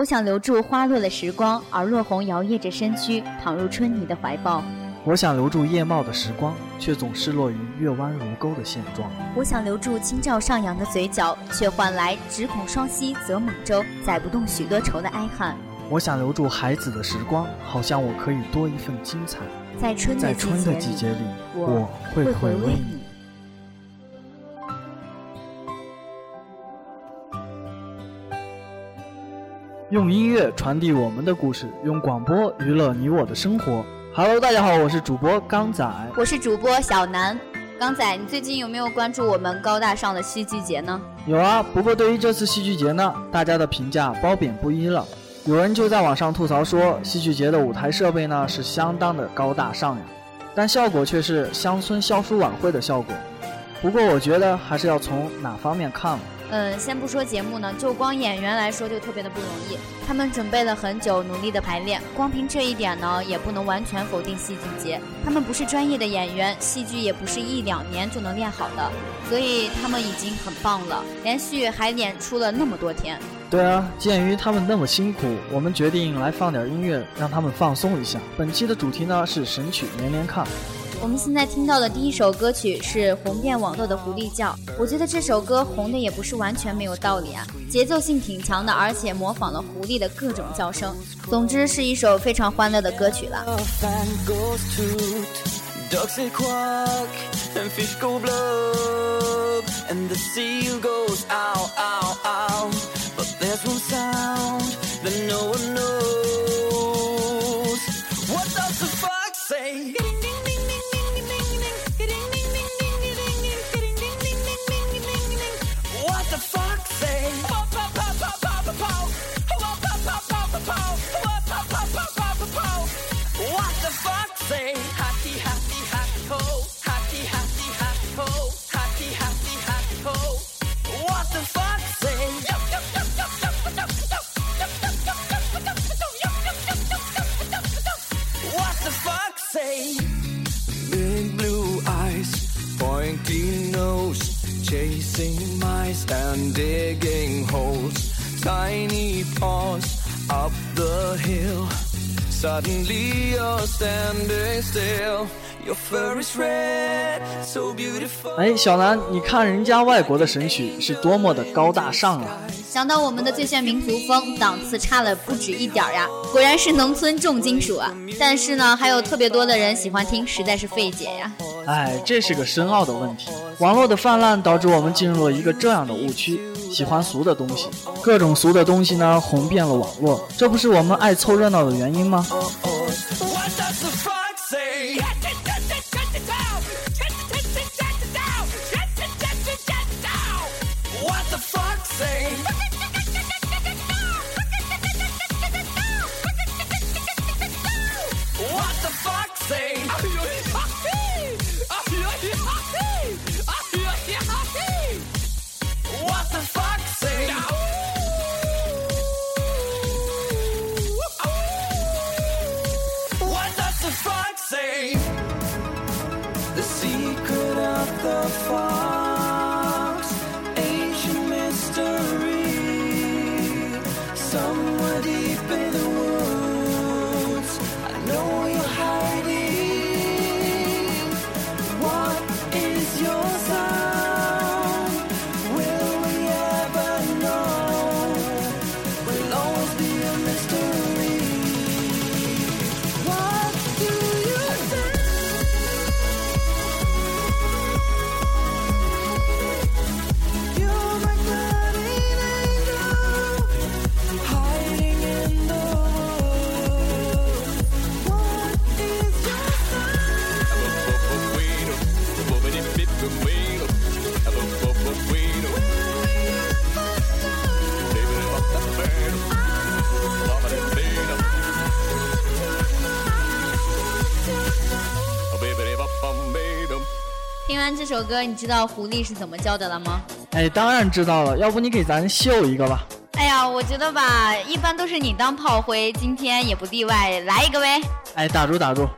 我想留住花落的时光，而落红摇曳着身躯，躺入春泥的怀抱。我想留住叶茂的时光，却总失落于月弯如钩的现状。我想留住清照上扬的嘴角，却换来只恐双溪则猛舟，载不动许多愁的哀叹。我想留住孩子的时光，好像我可以多一份精彩。在春在春的季节里，我会回味你。用音乐传递我们的故事，用广播娱乐你我的生活。Hello，大家好，我是主播刚仔，我是主播小南。刚仔，你最近有没有关注我们高大上的戏剧节呢？有啊，不过对于这次戏剧节呢，大家的评价褒贬不一了。有人就在网上吐槽说，戏剧节的舞台设备呢是相当的高大上呀，但效果却是乡村校书晚会的效果。不过我觉得还是要从哪方面看了。嗯，先不说节目呢，就光演员来说就特别的不容易。他们准备了很久，努力的排练，光凭这一点呢，也不能完全否定戏剧节。他们不是专业的演员，戏剧也不是一两年就能练好的，所以他们已经很棒了，连续还演出了那么多天。对啊，鉴于他们那么辛苦，我们决定来放点音乐，让他们放松一下。本期的主题呢是神曲连连看。我们现在听到的第一首歌曲是红遍网络的《狐狸叫》，我觉得这首歌红的也不是完全没有道理啊，节奏性挺强的，而且模仿了狐狸的各种叫声。总之是一首非常欢乐的歌曲了。Big blue eyes, pointy nose, chasing mice and digging holes. Tiny paws up the hill. Suddenly you're standing still. 哎，小南，你看人家外国的神曲是多么的高大上啊！想到我们的最炫民族风，档次差了不止一点呀！果然是农村重金属啊！但是呢，还有特别多的人喜欢听，实在是费解呀！哎，这是个深奥的问题。网络的泛滥导致我们进入了一个这样的误区：喜欢俗的东西，各种俗的东西呢红遍了网络，这不是我们爱凑热闹的原因吗？这首歌你知道狐狸是怎么叫的了吗？哎，当然知道了。要不你给咱秀一个吧？哎呀，我觉得吧，一般都是你当炮灰，今天也不例外，来一个呗。哎，打住打住。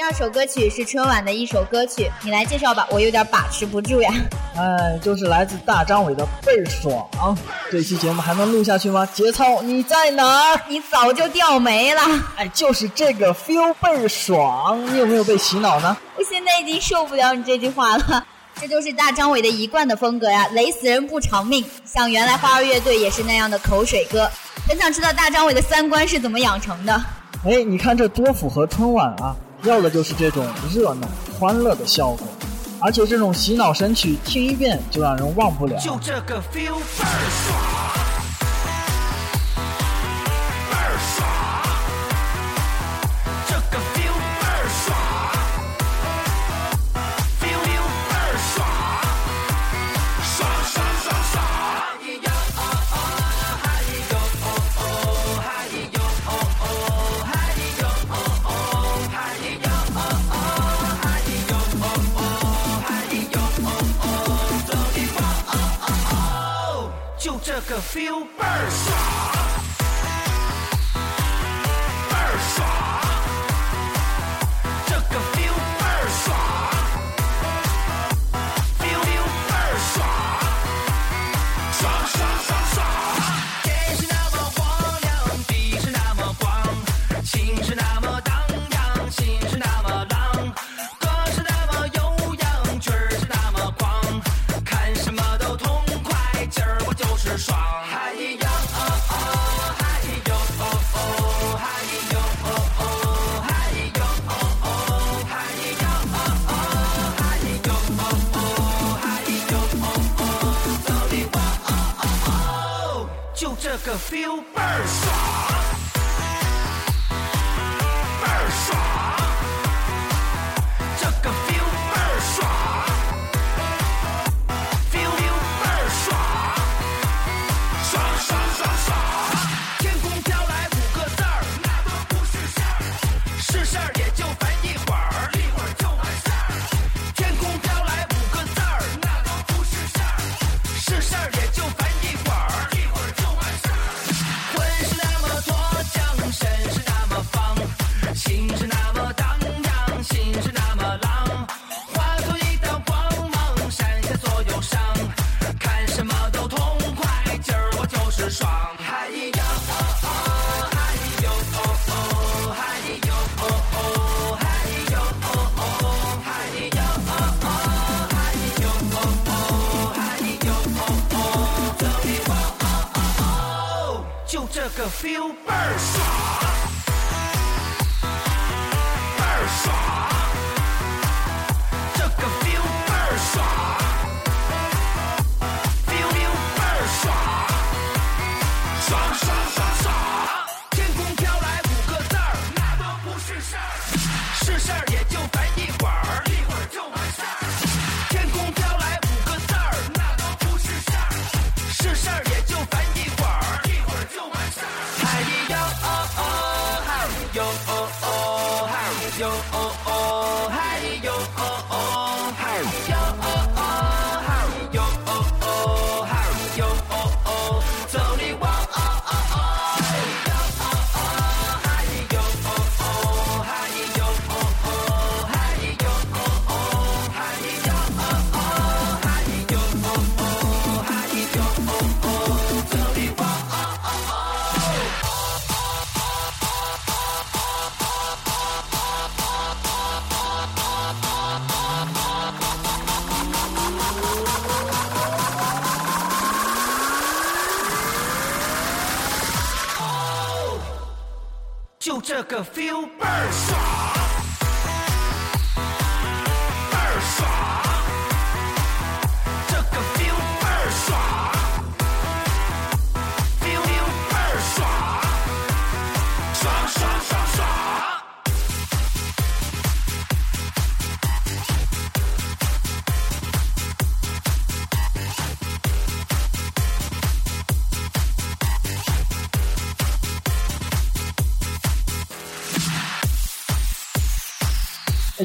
第二首歌曲是春晚的一首歌曲，你来介绍吧，我有点把持不住呀。哎，就是来自大张伟的倍儿爽。这期节目还能录下去吗？节操你在哪儿？你早就掉没了。哎，就是这个 feel 倍儿爽，你有没有被洗脑呢？我现在已经受不了你这句话了。这就是大张伟的一贯的风格呀，雷死人不偿命。像原来花儿乐队也是那样的口水歌。很想知道大张伟的三观是怎么养成的。哎，你看这多符合春晚啊！要的就是这种热闹、欢乐的效果，而且这种洗脑神曲听一遍就让人忘不了。就这个 feel 倍儿爽。Feel 倍个 feel 倍儿爽。这个 feel 倍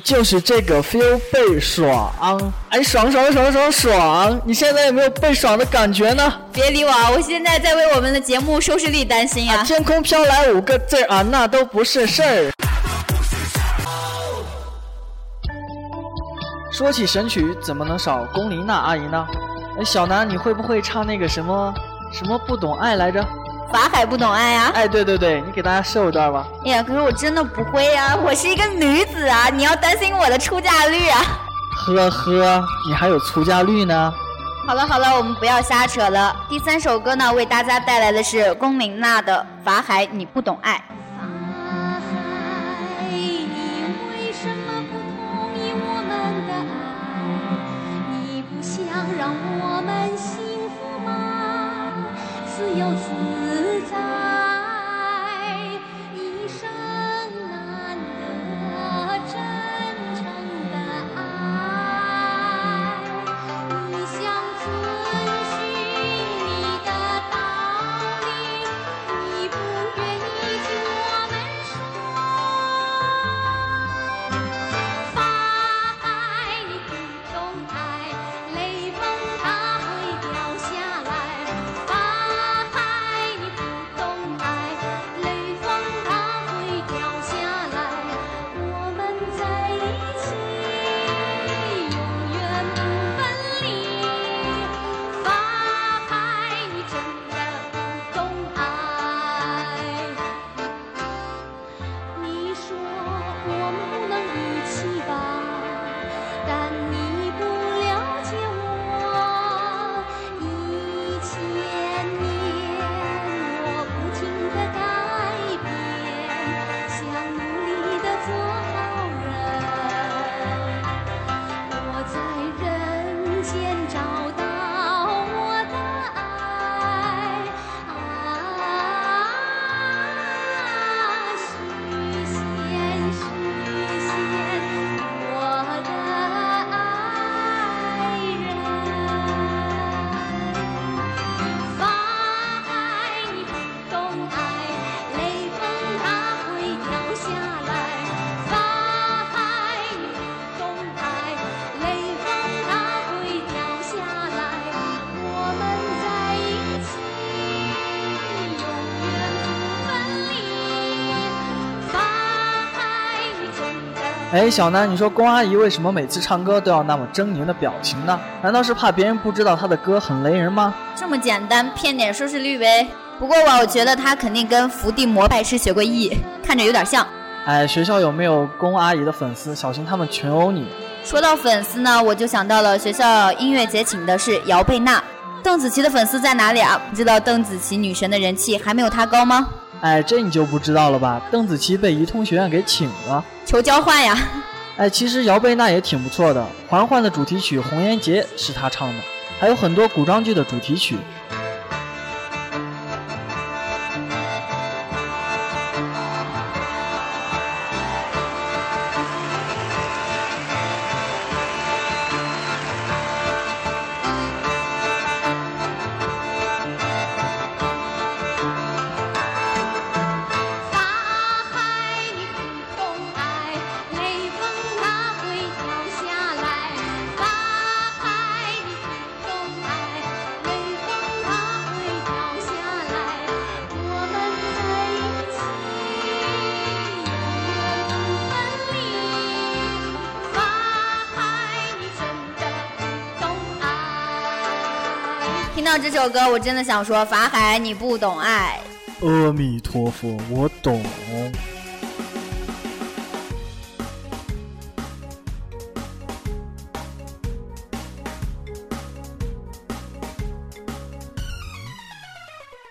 就是这个 feel 倍爽，哎，爽爽爽爽爽！你现在有没有倍爽的感觉呢？别理我，啊，我现在在为我们的节目收视率担心呀。天空飘来五个字啊，那都不是事儿。说起神曲，怎么能少龚琳娜阿姨呢？哎，小南，你会不会唱那个什么什么不懂爱来着？法海不懂爱啊！哎，对对对，你给大家秀一段吧。哎呀，可是我真的不会呀，我是一个女子啊，你要担心我的出嫁率啊。呵呵，你还有出嫁率呢？好了好了，我们不要瞎扯了。第三首歌呢，为大家带来的是龚琳娜的《法海你不懂爱》。哎，小南，你说龚阿姨为什么每次唱歌都要那么狰狞的表情呢？难道是怕别人不知道她的歌很雷人吗？这么简单，骗点收视率呗。不过吧，我觉得她肯定跟伏地魔拜师学过艺，看着有点像。哎，学校有没有龚阿姨的粉丝？小心他们群殴你。说到粉丝呢，我就想到了学校音乐节请的是姚贝娜，邓紫棋的粉丝在哪里啊？不知道邓紫棋女神的人气还没有她高吗？哎，这你就不知道了吧？邓紫棋被怡通学院给请了。求交换呀！哎，其实姚贝娜也挺不错的，《嬛嬛》的主题曲《红颜劫》是她唱的，还有很多古装剧的主题曲。到这首歌，我真的想说：法海，你不懂爱。阿弥陀佛，我懂。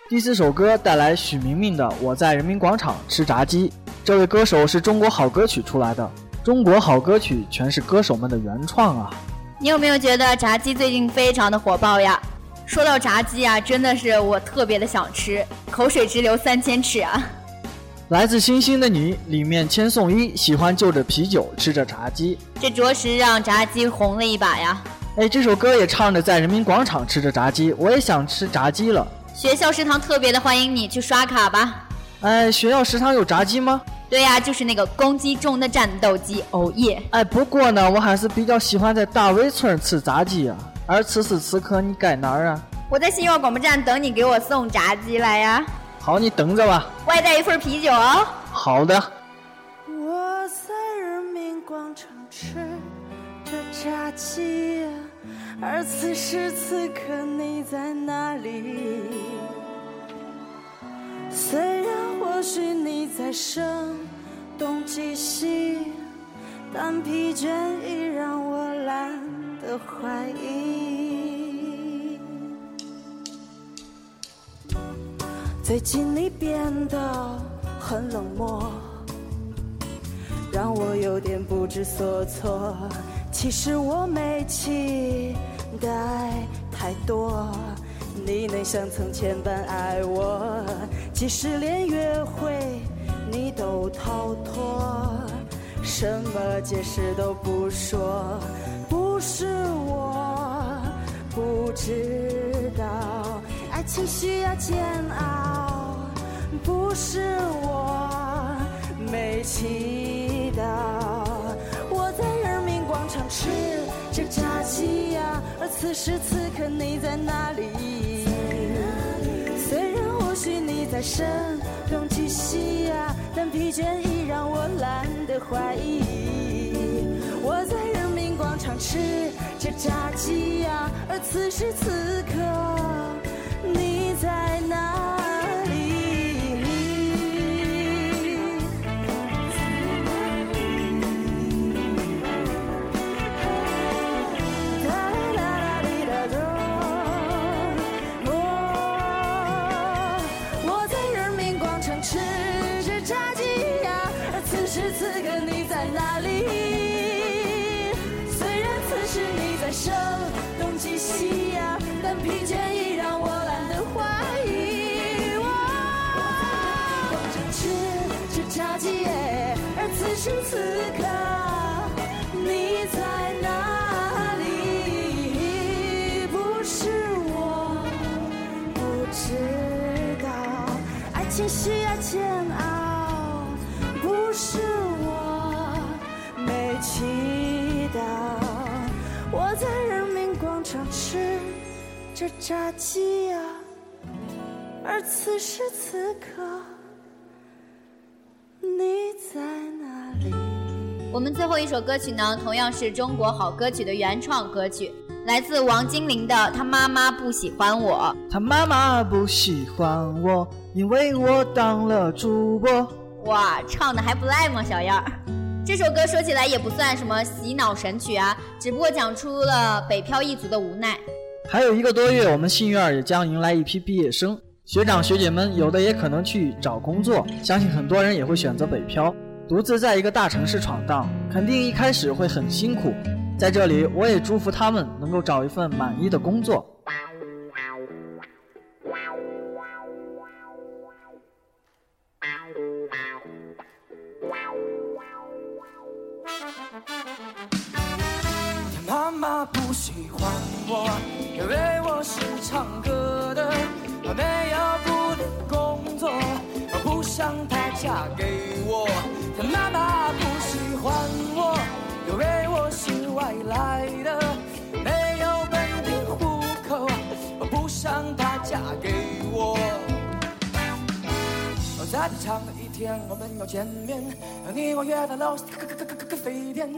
第四首歌带来许明明的《我在人民广场吃炸鸡》。这位歌手是中国好歌曲出来的，中国好歌曲全是歌手们的原创啊！你有没有觉得炸鸡最近非常的火爆呀？说到炸鸡啊，真的是我特别的想吃，口水直流三千尺啊！来自星星的你里面千颂伊喜欢就着啤酒吃着炸鸡，这着实让炸鸡红了一把呀！哎，这首歌也唱着在人民广场吃着炸鸡，我也想吃炸鸡了。学校食堂特别的欢迎你去刷卡吧。哎，学校食堂有炸鸡吗？对呀，就是那个公鸡中的战斗机，哦耶！哎，不过呢，我还是比较喜欢在大围村吃炸鸡啊。而此时此刻你在哪儿啊？我在新月广播站等你给我送炸鸡来呀。好，你等着吧。外带一份啤酒哦。好的。我在人民广场吃着炸鸡，而此时此刻你在哪里？虽然或许你在声东击西，但疲倦已让我懒得怀最近你变得很冷漠。让我有点不知所措。其实我没期待太多，你能像从前般爱我，即使连约会你都逃脱，什么解释都不说。不是我不知道，爱情需要煎熬，不是我没祈祷。我在人民广场吃着炸鸡呀，而此时此刻你在哪里？虽然或许你在声东击西呀，但疲倦已让我懒得怀疑。我在人民广场吃着炸鸡呀，而此时此刻此时此刻，你在哪里？不是我不知道，爱情需要煎熬。不是我没祈祷，我在人民广场吃着炸鸡呀，而此时此刻，你在。我们最后一首歌曲呢，同样是中国好歌曲的原创歌曲，来自王精灵的《他妈妈不喜欢我》。他妈妈不喜欢我，因为我当了主播。哇，唱的还不赖嘛，小燕儿。这首歌说起来也不算什么洗脑神曲啊，只不过讲出了北漂一族的无奈。还有一个多月，我们信院也将迎来一批毕业生，学长学姐们有的也可能去找工作，相信很多人也会选择北漂。独自在一个大城市闯荡，肯定一开始会很辛苦。在这里，我也祝福他们能够找一份满意的工作。妈妈不喜欢我，因为我是唱歌的，我没有固定工作，想她嫁给我。她妈妈不喜欢我，因为我是外来的，没有本地户口，我不想她嫁给我。再长一天我们要见面，你我约在楼下咖咖咖咖咖啡店。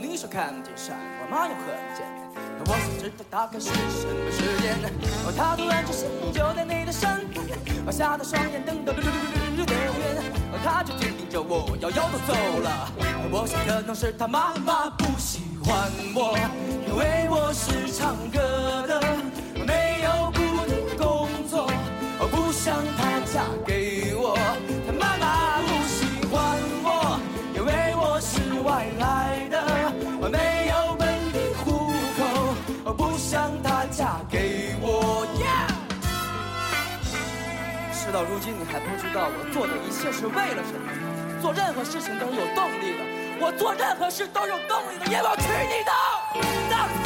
你说看见山，我妈又和你见面，我想知道大概是什么时间。哦他突然出现就在你的身边，我吓得双眼瞪得溜溜溜溜溜的圆。他就紧盯着我，摇摇头走了。我想可能是他妈妈不喜欢我，因为我是唱歌的，没有固定工作，我不想他到如今，你还不知道我做的一切是为了什么？做任何事情都是有动力的，我做任何事都有动力的，因为我娶你的，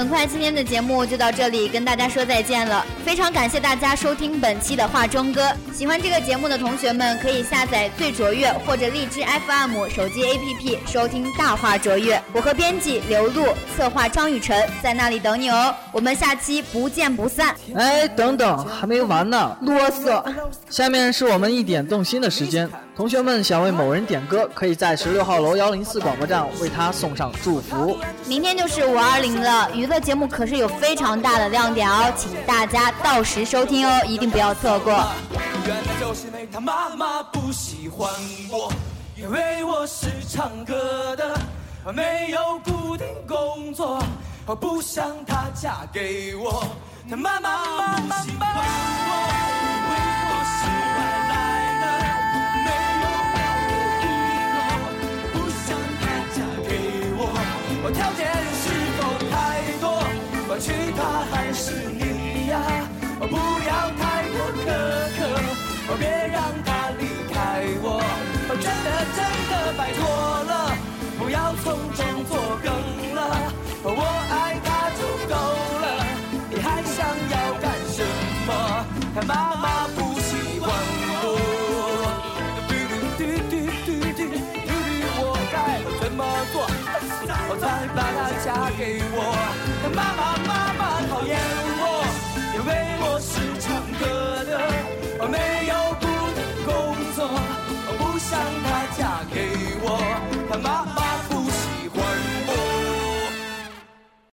很快，今天的节目就到这里，跟大家说再见了。非常感谢大家收听本期的画中歌。喜欢这个节目的同学们，可以下载最卓越或者荔枝 FM 手机 APP 收听大话卓越。我和编辑刘璐、策划张雨晨在那里等你哦。我们下期不见不散。哎，等等，还没完呢，啰嗦。下面是我们一点动心的时间。同学们想为某人点歌，可以在十六号楼幺零四广播站为他送上祝福。明天就是五二零了，娱乐节目可是有非常大的亮点哦，请大家到时收听哦，一定不要错过。原来就是因为他妈妈不喜欢我，因为我是唱歌的，没有固定工作，我不想她嫁给我。他妈妈不喜欢我，我娶她还是你呀？不要太过苛刻，别让她离开我。真的真的拜托了，不要从中作梗了。我爱她就够了，你还想要干什么？他妈妈不喜欢我。嘟嘟嘟嘟嘟嘟嘟，我该怎么做？我才把没有不工作，不想她嫁给我，她妈。